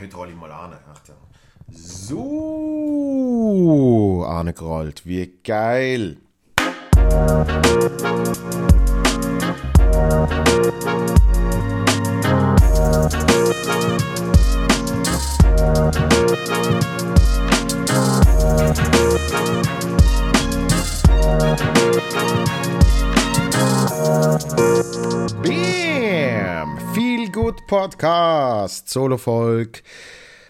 heute rolle ich mal an. Achtung. So, angerollt. Wie geil. Podcast, Solo-Volk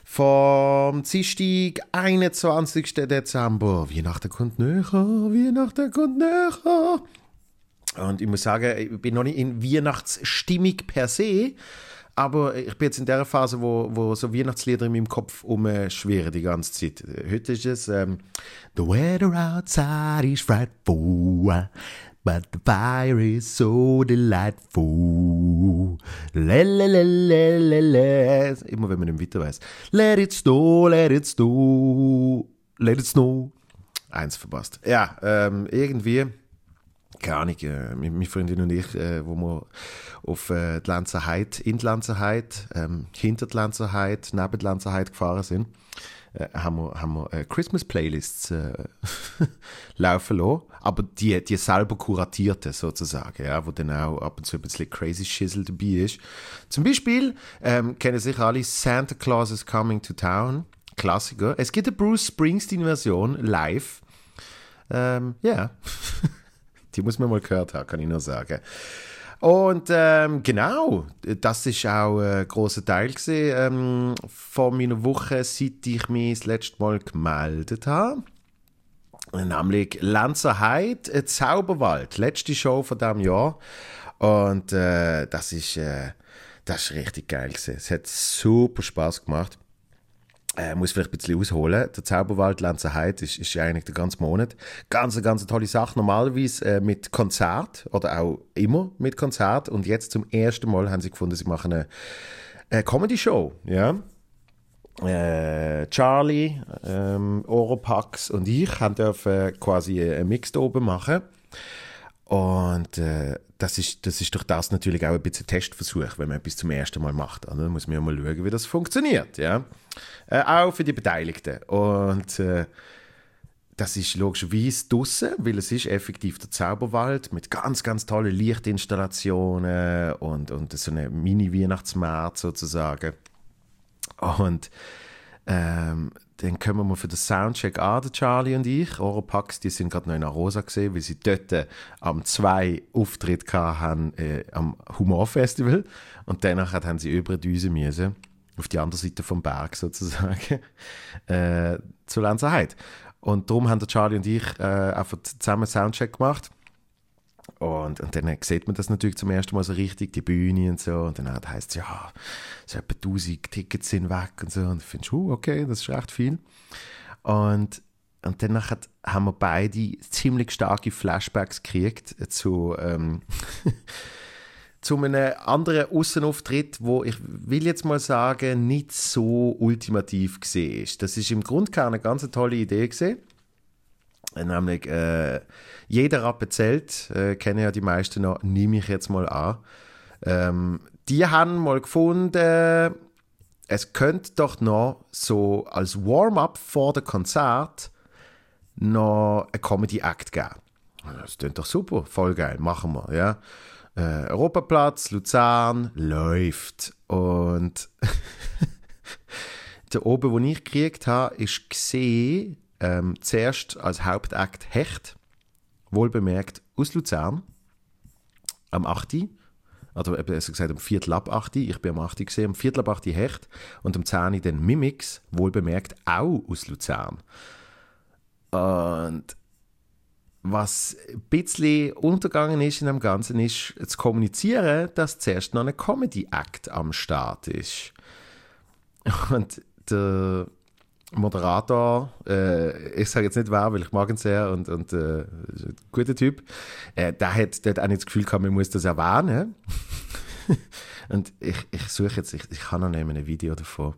vom Dienstag, 21. Dezember. Weihnachten kommt näher, Weihnachten kommt näher. Und ich muss sagen, ich bin noch nicht in Weihnachtsstimmung per se, aber ich bin jetzt in der Phase, wo, wo so Weihnachtslieder in meinem Kopf umschwirren die ganze Zeit. Heute ist es ähm, The weather outside is frightful. But the fire is so delightful. Le, le, le, le, le, le. Immer wenn man nicht weiter weiß. Let it snow, let it snow, let it snow. Eins verpasst. Ja, ähm, irgendwie, keine Ahnung, äh, meine Freundin und ich, äh, wo wir auf äh, die Lenzerheide, in die Lenzerheide, ähm, hinter die Lenzerheide, neben die Lenzerheide gefahren sind, äh, haben wir, haben wir äh, Christmas-Playlists äh, laufen lassen, aber die, die selber kuratierte sozusagen, ja, wo dann auch ab und zu ein bisschen crazy Schissel dabei ist. Zum Beispiel ähm, kennen sich alle Santa Claus is Coming to Town, Klassiker. Es gibt eine Bruce Springsteen-Version live. Ähm, ja, die muss man mal gehört haben, kann ich nur sagen. Und ähm, genau, das ist auch ein großer Teil gewesen, ähm, von meiner Woche, seit ich mich das letzte Mal gemeldet habe. Nämlich Lenzerheide, Zauberwald, letzte Show von diesem Jahr. Und äh, das ist, äh, das ist richtig geil gewesen. Es hat super Spaß gemacht. Äh, muss vielleicht ein bisschen ausholen. Der Zauberwald Lenzerheide ist, ist eigentlich der ganze Monat. Ganz, ganz tolle Sache. Normalerweise äh, mit Konzert oder auch immer mit Konzert. Und jetzt zum ersten Mal haben sie gefunden, sie machen eine, eine Comedy-Show. Ja? Äh, Charlie, ähm, Oropax und ich haben dürfen quasi einen Mix da oben machen. Und äh, das, ist, das ist durch das natürlich auch ein bisschen Testversuch, wenn man etwas zum ersten Mal macht. Also, dann muss man ja mal schauen, wie das funktioniert. Ja? Äh, auch für die Beteiligten. Und äh, das ist logischerweise draussen, weil es ist effektiv der Zauberwald mit ganz, ganz tollen Lichtinstallationen und, und so eine Mini-Weihnachtsmarkt sozusagen. Und ähm, dann kommen wir für den Soundcheck an, der Charlie und ich. Oropax, die sind gerade noch in Arosa gesehen, weil sie dort äh, am zwei Auftritt hatten äh, am Humorfestival. Und danach haben sie über die Düse müssen, auf die andere Seite vom Berg sozusagen, äh, zu Lenzerheide. Und darum haben der Charlie und ich äh, einfach zusammen Soundcheck gemacht. Und, und dann sieht man das natürlich zum ersten Mal so richtig, die Bühne und so. Und dann heißt es, ja, so etwa 1000 Tickets sind weg und so. Und ich finde, uh, okay, das ist echt viel. Und, und dann haben wir beide ziemlich starke Flashbacks gekriegt zu, ähm, zu einem anderen Außenauftritt, wo ich will jetzt mal sagen, nicht so ultimativ gesehen. Das ist im Grunde eine ganz tolle Idee gesehen. Nämlich, äh, jeder Rappezelt, äh, kennen ja die meisten noch, nehme ich jetzt mal an. Ähm, die haben mal gefunden, es könnte doch noch so als Warm-up vor dem Konzert noch ein Comedy-Act geben. Das klingt doch super, voll geil, machen wir, ja. Äh, Europaplatz, Luzern, läuft. Und der oben, wo ich gekriegt habe, ist gesehen, ähm, zuerst als Hauptakt Hecht, wohlbemerkt aus Luzern, am 8. Also besser gesagt am Viertel ab 8. Ich bin am 8. gesehen, am Viertel ab 8. Hecht und am 10. dann Mimix, wohlbemerkt auch aus Luzern. Und was ein bisschen untergegangen ist in dem Ganzen, ist zu kommunizieren, dass zuerst noch ein Comedy-Act am Start ist. Und der Moderator, äh, ich sage jetzt nicht wer, weil ich mag ihn sehr und, und äh, ein guter Typ, äh, der hat dort auch nicht das Gefühl gehabt, man muss das erwähnen. und ich, ich suche jetzt, ich, ich kann noch nehmen ein Video davon.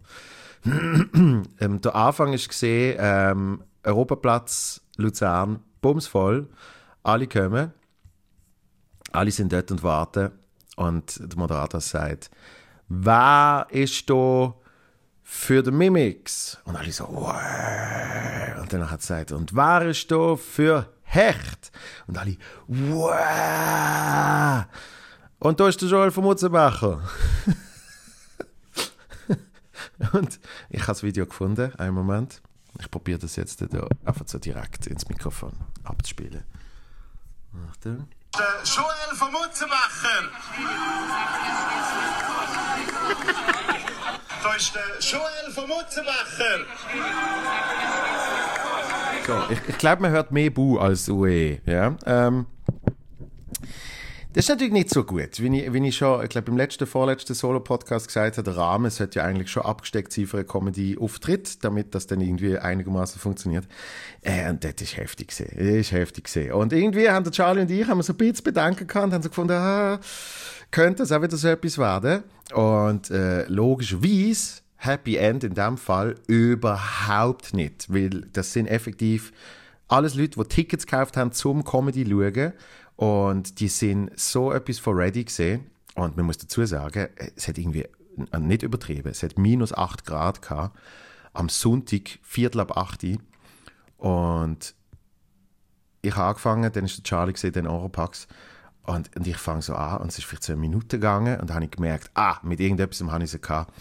ähm, der Anfang ist gesehen, ähm, Europaplatz Luzern, bumsvoll, alle kommen, alle sind dort und warten und der Moderator sagt, wer ist da für den Mimix. Und alle so, wow. Und dann hat er gesagt, und wer ist da für Hecht? Und alle, wow. Und da ist der Joel von Mutzenbacher. und ich habe das Video gefunden, einen Moment. Ich probiere das jetzt da einfach so direkt ins Mikrofon abzuspielen. Achtung. Der Joel von Mutzenbacher. Da ist der Joel von Mutzenbacher. So, ich, ich glaube, man hört mehr Bu als UE. Ja? Ähm, das ist natürlich nicht so gut. Wie ich, wie ich schon, ich glaube, im letzten, vorletzten Solo-Podcast gesagt habe, der Rahmen sollte ja eigentlich schon abgesteckt sein für eine Comedy-Auftritt, damit das dann irgendwie einigermaßen funktioniert. Äh, und das ist heftig gesehen. Ist heftig gesehen. Und irgendwie haben der Charlie und ich haben so ein bisschen Bedenken gehabt, haben so gefunden, ah, könnte das auch wieder so etwas werden. Und äh, logischerweise Happy End in dem Fall überhaupt nicht, weil das sind effektiv alles Leute, die Tickets gekauft haben zum Comedy schauen und die sind so etwas von ready gesehen und man muss dazu sagen, es hat irgendwie nicht übertrieben, es hat minus 8 Grad gehabt am Sonntag, Viertel ab 8 Uhr und ich habe angefangen, dann ist der Charlie gesehen, den Europax und, und ich fange so an und es ist vielleicht so eine Minute gegangen und dann habe ich gemerkt, ah, mit irgendetwas habe ich sie gehabt.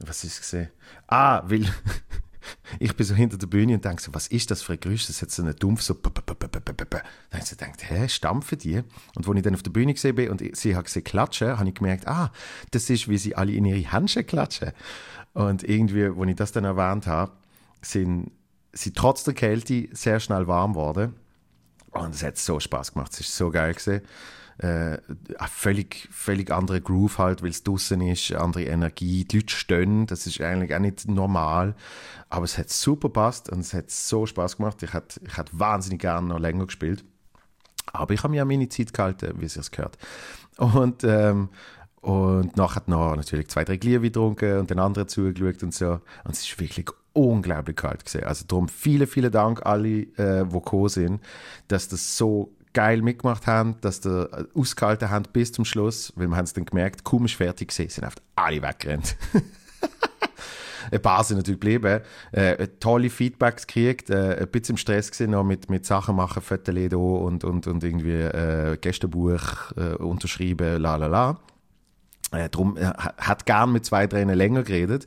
Was ist es gesehen? Ah, weil ich bin so hinter der Bühne und denke so, was ist das für ein Geräusch? Das hat so einen Dumpf, so. Dann habe ich so gedacht, hä, stampfen die? Und als ich dann auf der Bühne gesehen bin und sie hat gesehen klatschen, habe ich gemerkt, ah, das ist, wie sie alle in ihre Handschuhe klatschen. Und irgendwie, als ich das dann erwähnt habe, sind sie trotz der Kälte sehr schnell warm geworden. Und es hat so Spaß gemacht. Es ist so geil gewesen. Äh, völlig, völlig andere Groove halt, weil es draußen ist, andere Energie, die Leute stehen, das ist eigentlich auch nicht normal, aber es hat super passt und es hat so Spaß gemacht. Ich hätte ich wahnsinnig gerne noch länger gespielt, aber ich habe mir ja meine Zeit gehalten, wie es gehört. Und ähm, und nachher noch natürlich zwei, drei Glieder getrunken und den anderen zugeschaut und so. Und es ist wirklich unglaublich kalt gesehen. Also darum vielen, vielen Dank alle, äh, die gekommen sind, dass das so geil mitgemacht haben, dass der äh, ausgehalten haben bis zum Schluss, weil wir haben es dann gemerkt, kaum ist fertig gesehen, sind einfach alle weggerannt. ein paar sind natürlich geblieben, äh, tolle Feedbacks gekriegt, äh, ein bisschen im Stress gewesen, noch mit, mit Sachen machen, Fotos und, und, und irgendwie äh, Gästebuch äh, unterschreiben, la la la. Äh, drum äh, hat gern mit zwei Tränen länger geredet,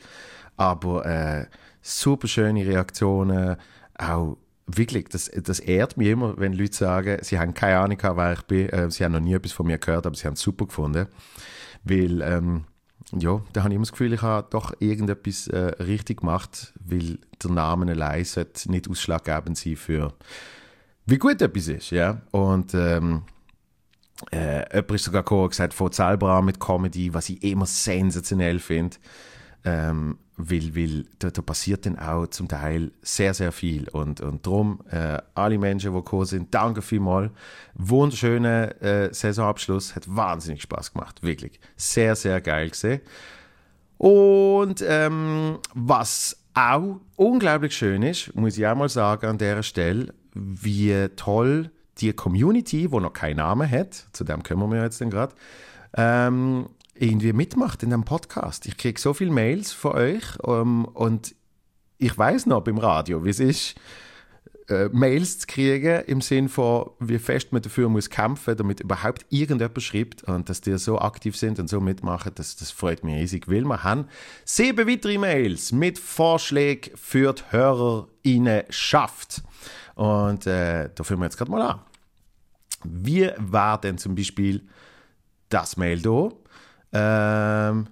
aber äh, super schöne Reaktionen, auch wirklich, das, das ehrt mich immer, wenn Leute sagen, sie haben keine Ahnung, wer ich bin, äh, sie haben noch nie etwas von mir gehört, aber sie haben es super gefunden. Weil, ähm, ja, da habe ich immer das Gefühl, ich habe doch irgendetwas äh, richtig gemacht, weil der Name allein sollte nicht ausschlaggebend sein für, wie gut etwas ist, ja. Und, ähm, äh, jemand ist sogar gekommen und gesagt, von selber an mit Comedy, was ich immer sensationell finde. Ähm, weil, weil da, da, passiert dann auch zum Teil sehr, sehr viel. Und, und darum, äh, alle Menschen, die gekommen sind, danke vielmals. Wunderschöner äh, Saisonabschluss, hat wahnsinnig Spaß gemacht, wirklich. Sehr, sehr geil gesehen. Und ähm, was auch unglaublich schön ist, muss ich auch mal sagen an der Stelle, wie toll die Community, wo noch keinen Namen hat, zu dem kommen wir jetzt gerade, ähm, irgendwie mitmacht in einem Podcast. Ich kriege so viele Mails von euch ähm, und ich weiß noch beim Radio, wie es ist, äh, Mails zu kriegen im Sinn von, wie fest man dafür muss kämpfen, damit überhaupt irgendjemand schreibt und dass die so aktiv sind und so mitmachen, das, das freut mich riesig, weil wir haben sieben weitere Mails mit Vorschlägen für die HörerInnen schafft. Und äh, da führen wir jetzt gerade mal an. Wie war denn zum Beispiel das Mail hier? Ähm,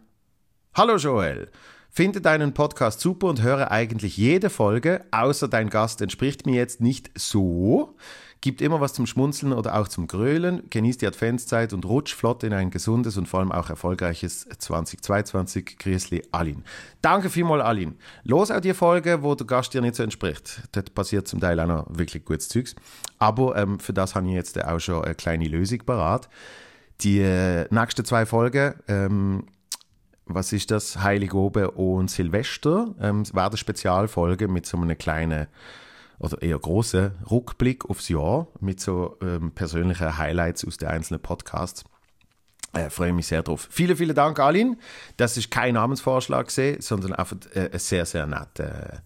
Hallo Joel. Finde deinen Podcast super und höre eigentlich jede Folge, außer dein Gast entspricht mir jetzt nicht so. Gibt immer was zum Schmunzeln oder auch zum Grölen, genießt die Adventszeit und rutscht flott in ein gesundes und vor allem auch erfolgreiches 2022. Grizzly Alin. Danke vielmals, Alin. Los auch die Folge, wo der Gast dir nicht so entspricht. Dort passiert zum Teil auch noch wirklich gutes Zeugs. Aber ähm, für das habe ich jetzt auch schon eine kleine Lösung parat. Die nächsten zwei Folgen, ähm, was ist das? Heiligobe und Silvester, ähm, werden Spezialfolge mit so einem kleinen oder eher großen Rückblick aufs Jahr mit so ähm, persönlichen Highlights aus den einzelnen Podcasts. Äh, freue mich sehr drauf. Vielen, vielen Dank, Alin. Das ist kein Namensvorschlag, gewesen, sondern einfach äh, eine sehr, sehr nette,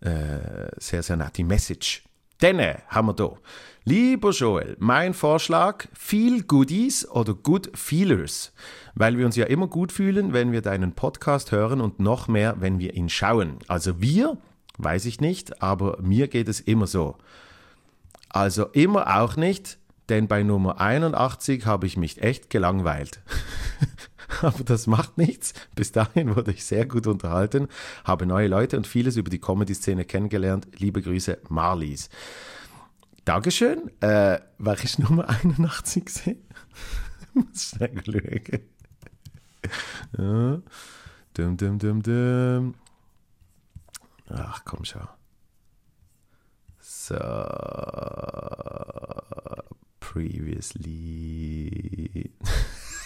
äh, sehr, sehr nette Message. Dann äh, haben wir hier. Lieber Joel, mein Vorschlag, viel Goodies oder Good Feelers, weil wir uns ja immer gut fühlen, wenn wir deinen Podcast hören und noch mehr, wenn wir ihn schauen. Also wir, weiß ich nicht, aber mir geht es immer so. Also immer auch nicht, denn bei Nummer 81 habe ich mich echt gelangweilt. Aber das macht nichts. Bis dahin wurde ich sehr gut unterhalten, habe neue Leute und vieles über die Comedy-Szene kennengelernt. Liebe Grüße, Marlies. Dankeschön. Äh, war ich Nummer 81 gesehen? Muss schnell schauen. Ja. Dum, dum, dum, dum. Ach, komm schon. So. Previously.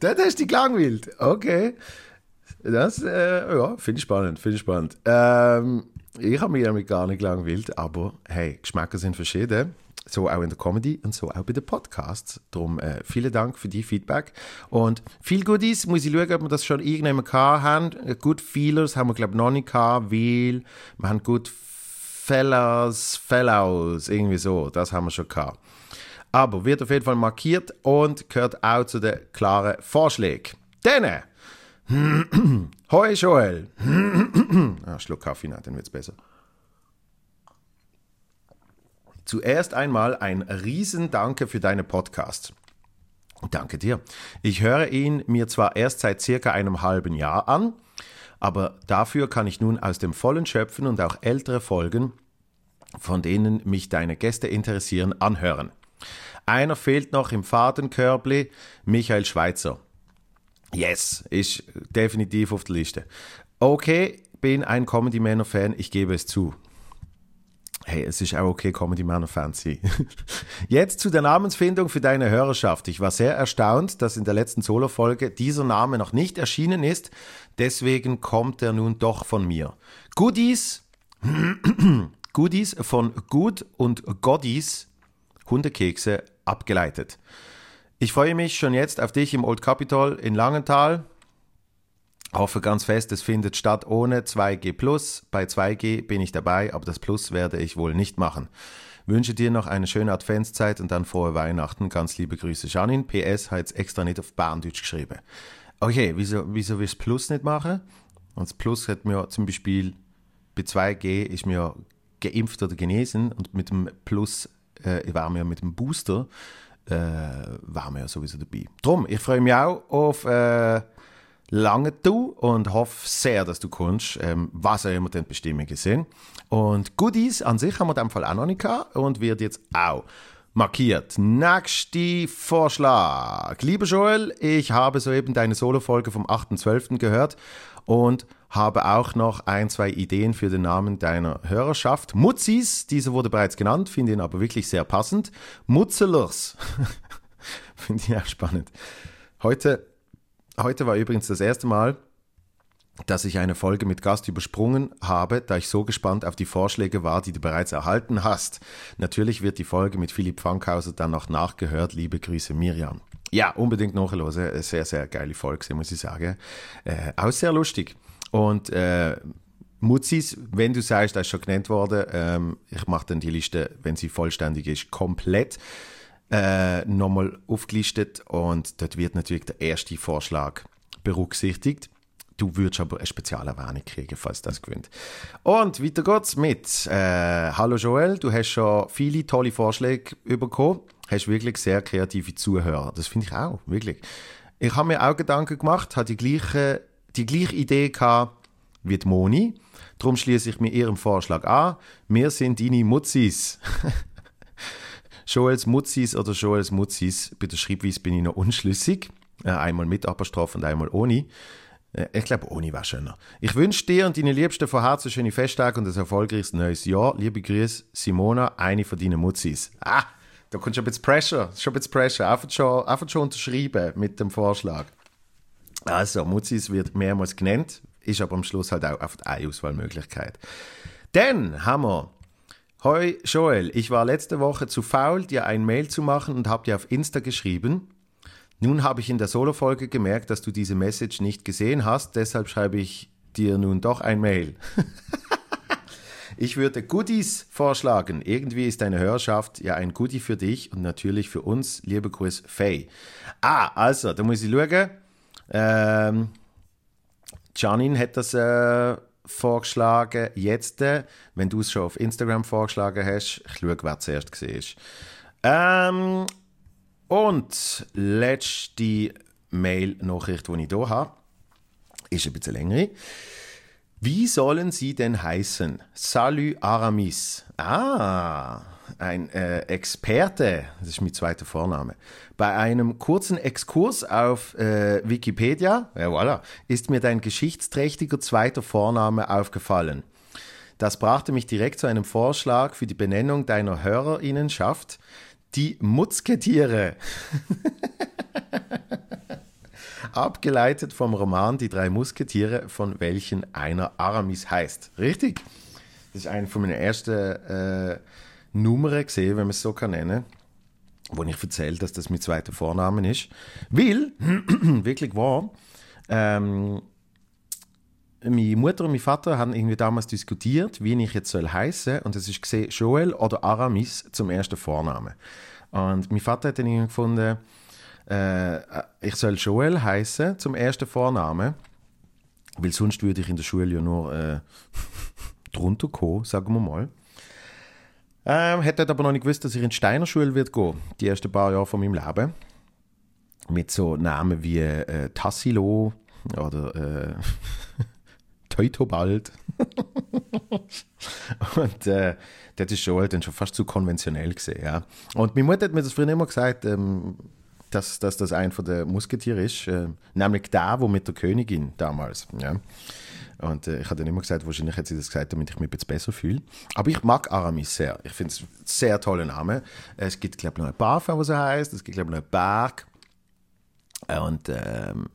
das hast du dich gelangweilt. Okay. Das, äh, ja, finde ich spannend, finde ich spannend. Ähm, ich habe mich damit gar nicht gelangweilt, aber hey, Geschmäcker sind verschieden. So auch in der Comedy und so auch bei den Podcasts. Darum äh, vielen Dank für die Feedback. Und viel Goodies, muss ich schauen, ob wir das schon irgendjemand haben. Good Feelers haben wir, glaube ich, noch nicht gehabt, weil wir haben Good Fellows, Fellows, irgendwie so. Das haben wir schon gehabt. Aber wird auf jeden Fall markiert und gehört auch zu den klaren Vorschlägen. Dann, hoi Joel. ah, Schluck Kaffee, dann wird's besser. Zuerst einmal ein Riesendanke für deine Podcast. Danke dir. Ich höre ihn mir zwar erst seit circa einem halben Jahr an, aber dafür kann ich nun aus dem Vollen schöpfen und auch ältere Folgen, von denen mich deine Gäste interessieren, anhören. Einer fehlt noch im Fadenkörbli, Michael Schweitzer. Yes, ist definitiv auf der Liste. Okay, bin ein Comedy Männer Fan, ich gebe es zu. Hey, es ist auch okay, Comedy Männer Fan zu sein. Jetzt zu der Namensfindung für deine Hörerschaft. Ich war sehr erstaunt, dass in der letzten Solo-Folge dieser Name noch nicht erschienen ist. Deswegen kommt er nun doch von mir. Goodies, Goodies von Good und Goddies, Hundekekse, abgeleitet. Ich freue mich schon jetzt auf dich im Old Capitol in Langenthal. Hoffe ganz fest, es findet statt ohne 2G Plus. Bei 2G bin ich dabei, aber das Plus werde ich wohl nicht machen. Wünsche dir noch eine schöne Adventszeit und dann frohe Weihnachten. Ganz liebe Grüße, Janin. PS hat jetzt extra nicht auf Bahndeutsch geschrieben. Okay, wieso, wieso willst du Plus nicht machen? Und das Plus hat mir zum Beispiel bei 2G ist mir geimpft oder genesen und mit dem Plus äh, waren wir mit dem Booster äh, waren wir ja sowieso dabei. Drum, ich freue mich auch auf äh, lange du und hoffe sehr, dass du kommst, ähm, was auch immer die Bestimmungen sind. Und Goodies an sich haben wir in dem Fall auch noch nicht gehabt und wird jetzt auch markiert. Nächster Vorschlag. Lieber Joel, ich habe soeben deine Solo-Folge vom 8.12. gehört und habe auch noch ein, zwei Ideen für den Namen deiner Hörerschaft. Mutzis, dieser wurde bereits genannt, finde ihn aber wirklich sehr passend. Mutzelers, finde ich auch spannend. Heute, heute war übrigens das erste Mal, dass ich eine Folge mit Gast übersprungen habe, da ich so gespannt auf die Vorschläge war, die du bereits erhalten hast. Natürlich wird die Folge mit Philipp Fankhauser dann noch nachgehört. Liebe Grüße, Miriam. Ja, unbedingt nachhören. Sehr, sehr geile Folge, muss ich sagen. Äh, auch sehr lustig. Und äh, Mutzis, wenn du sagst, das ist schon genannt worden, ähm, ich mache dann die Liste, wenn sie vollständig ist, komplett äh, nochmal aufgelistet und dort wird natürlich der erste Vorschlag berücksichtigt. Du würdest aber eine Spezialerwähnung kriegen, falls das gewinnt. Und weiter geht's mit äh, Hallo Joel, du hast schon viele tolle Vorschläge bekommen, hast wirklich sehr kreative Zuhörer. Das finde ich auch, wirklich. Ich habe mir auch Gedanken gemacht, habe die gleiche die gleiche Idee gehabt wie die Moni. Darum schließe ich mir ihrem Vorschlag an. Wir sind deine Mutzis. Joels Mutzis oder Joels Mutzis. Bei der Schreibweise bin ich noch unschlüssig. Äh, einmal mit Apostroph und einmal ohne. Äh, ich glaube, ohne war schöner. Ich wünsche dir und deinen Liebsten von Herzen schöne Festtage und ein erfolgreiches neues Jahr. Liebe Grüße, Simona, eine von deinen Mutzis. Ah, da kommt schon ein bisschen Pressure. Schon ein bisschen Pressure. Einfach schon, einfach schon unterschreiben mit dem Vorschlag. Also, Mutzis wird mehrmals genannt, ist aber am Schluss halt auch oft eine Auswahlmöglichkeit. Dann haben wir Hoi Joel, ich war letzte Woche zu faul, dir ein Mail zu machen und habe dir auf Insta geschrieben. Nun habe ich in der Solo-Folge gemerkt, dass du diese Message nicht gesehen hast, deshalb schreibe ich dir nun doch ein Mail. ich würde Goodies vorschlagen. Irgendwie ist deine Hörerschaft ja ein Goodie für dich und natürlich für uns. Liebe Grüß, Faye. Ah, also, da muss ich schauen. Ähm, Janine hat das äh, vorgeschlagen. Jetzt, äh, wenn du es schon auf Instagram vorgeschlagen hast, ich schaue, wer zuerst gesehen ist. Ähm, und letzte Mail-Nachricht, die ich hier habe, ist ein bisschen länger. Wie sollen sie denn heißen? Salut Aramis. Ah, ein äh, Experte, das ist mein zweiter Vorname. Bei einem kurzen Exkurs auf äh, Wikipedia, ja, voilà, ist mir dein geschichtsträchtiger zweiter Vorname aufgefallen. Das brachte mich direkt zu einem Vorschlag für die Benennung deiner Hörerinnenschaft. Die Mutzketiere. Abgeleitet vom Roman Die drei Musketiere, von welchen einer Aramis heißt. Richtig? Das ist eine von meinen ersten äh, Nummern gesehen, wenn man es so kann nennen wo ich erzähle, dass das mein zweiter Vorname ist. Weil, wirklich wahr, ähm, meine Mutter und mein Vater haben irgendwie damals diskutiert, wie ich jetzt soll heißen und es ist gesehen Joel oder Aramis zum ersten Vornamen. Und mein Vater hat dann irgendwie gefunden, äh, ich soll Joel heißen zum ersten Vornamen, weil sonst würde ich in der Schule ja nur äh, drunter kommen, sagen wir mal. Ähm, hätte aber noch nicht gewusst, dass ich in die Steiner Schule wird gehen, die ersten paar Jahre von meinem Leben. Mit so Namen wie äh, Tassilo oder äh, Teutobald. und äh, das ist schon, dann schon fast zu konventionell gesehen. Ja. Und meine Mutter hat mir das früher immer gesagt, ähm, dass, dass das ein von der Musketiere ist, äh, nämlich der, wo mit der Königin damals. Ja. Und äh, ich habe dann immer gesagt, wahrscheinlich hat sie das gesagt, damit ich mich jetzt besser fühle. Aber ich mag Aramis sehr. Ich finde es ein sehr toller Name. Es gibt, glaube ich, noch ein Parfum, was er heißt. Es gibt, glaube ich, noch ein Berg. Und ähm,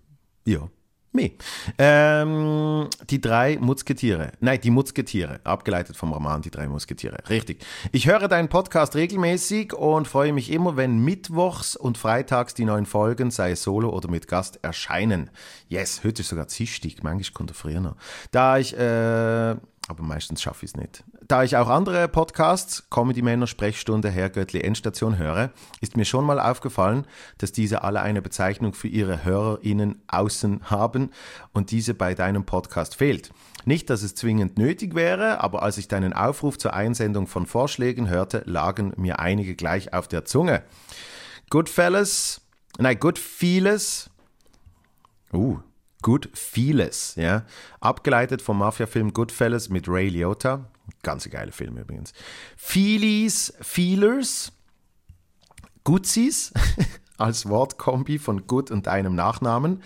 ja, mehr. Ähm, die drei Musketiere. Nein, die Musketiere. Abgeleitet vom Roman Die drei Musketiere. Richtig. Ich höre deinen Podcast regelmäßig und freue mich immer, wenn mittwochs und freitags die neuen Folgen, sei es solo oder mit Gast, erscheinen. Yes, heute ist sogar Dienstag. Manchmal kommt er früher noch. Da ich, äh, aber meistens schaffe ich es nicht. Da ich auch andere Podcasts, Comedy Männer, Sprechstunde, Herrgöttli, Endstation höre, ist mir schon mal aufgefallen, dass diese alle eine Bezeichnung für ihre HörerInnen außen haben und diese bei deinem Podcast fehlt. Nicht, dass es zwingend nötig wäre, aber als ich deinen Aufruf zur Einsendung von Vorschlägen hörte, lagen mir einige gleich auf der Zunge. Goodfellas, nein, Goodfellas, uh, Good Feelers, ja. Abgeleitet vom Mafia-Film Goodfellas mit Ray Liotta. Ganz geile Film übrigens. Feelies, Feelers, Gutsis als Wortkombi von Good und einem Nachnamen.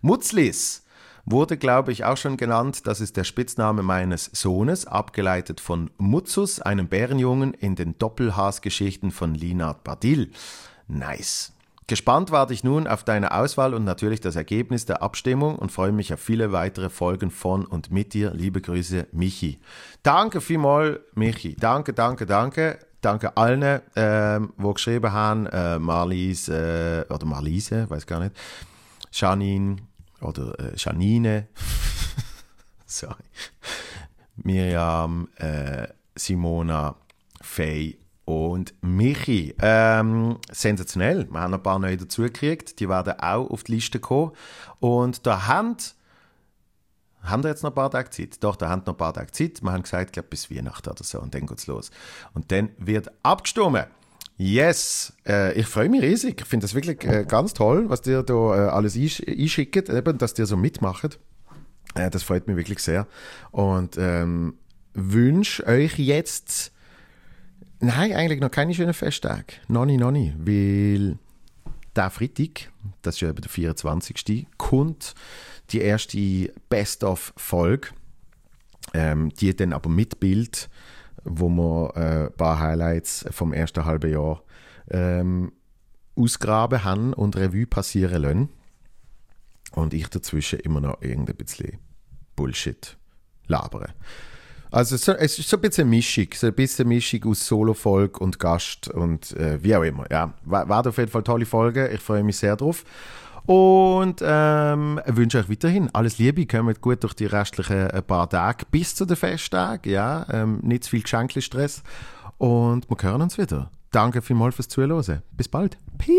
Mutzlis wurde, glaube ich, auch schon genannt. Das ist der Spitzname meines Sohnes, abgeleitet von Mutzus, einem Bärenjungen in den Doppelhaas-Geschichten von Linard Badil. Nice. Gespannt warte ich nun auf deine Auswahl und natürlich das Ergebnis der Abstimmung und freue mich auf viele weitere Folgen von und mit dir. Liebe Grüße, Michi. Danke vielmals, Michi. Danke, danke, danke. Danke allen, ähm, die geschrieben haben. Äh, Marlies, äh, oder Marlise, weiß gar nicht. Janine oder äh, Janine. Sorry. Miriam, äh, Simona, Faye und Michi. Ähm, sensationell. Wir haben ein paar neue dazugekriegt. Die werden auch auf die Liste kommen. Und da haben, haben wir jetzt noch ein paar Tage Zeit? Doch, da haben noch ein paar Tage Zeit. Wir haben gesagt, glaube bis Weihnachten oder so. Und dann geht's los. Und dann wird abgestimmt. Yes, äh, ich freue mich riesig. Ich finde das wirklich äh, ganz toll, was dir da äh, alles einsch einschickt, eben, dass dir so mitmacht. Äh, das freut mich wirklich sehr. Und ähm, wünsche euch jetzt Nein, eigentlich noch keine schönen Festtage. Noch nicht, noch nicht. Weil der Freitag, das ist ja eben der 24. kommt die erste Best-of-Folge. Ähm, die dann aber mit Bild, wo wir äh, ein paar Highlights vom ersten halben Jahr ähm, ausgraben haben und Revue passieren lassen. Und ich dazwischen immer noch irgendein bisschen Bullshit labere. Also so, es ist so ein bisschen Mischung, so ein bisschen Mischung aus Solo-Folge und Gast und äh, wie auch immer. Ja, war, auf jeden Fall eine tolle Folge. Ich freue mich sehr drauf. Und ähm, wünsche euch weiterhin alles Liebe, kommt gut durch die restlichen äh, paar Tage bis zu den Festtagen. Ja, ähm, nicht zu viel Geschenkli-Stress. Und wir hören uns wieder. Danke vielmals fürs Zuhören. Bis bald. Peace!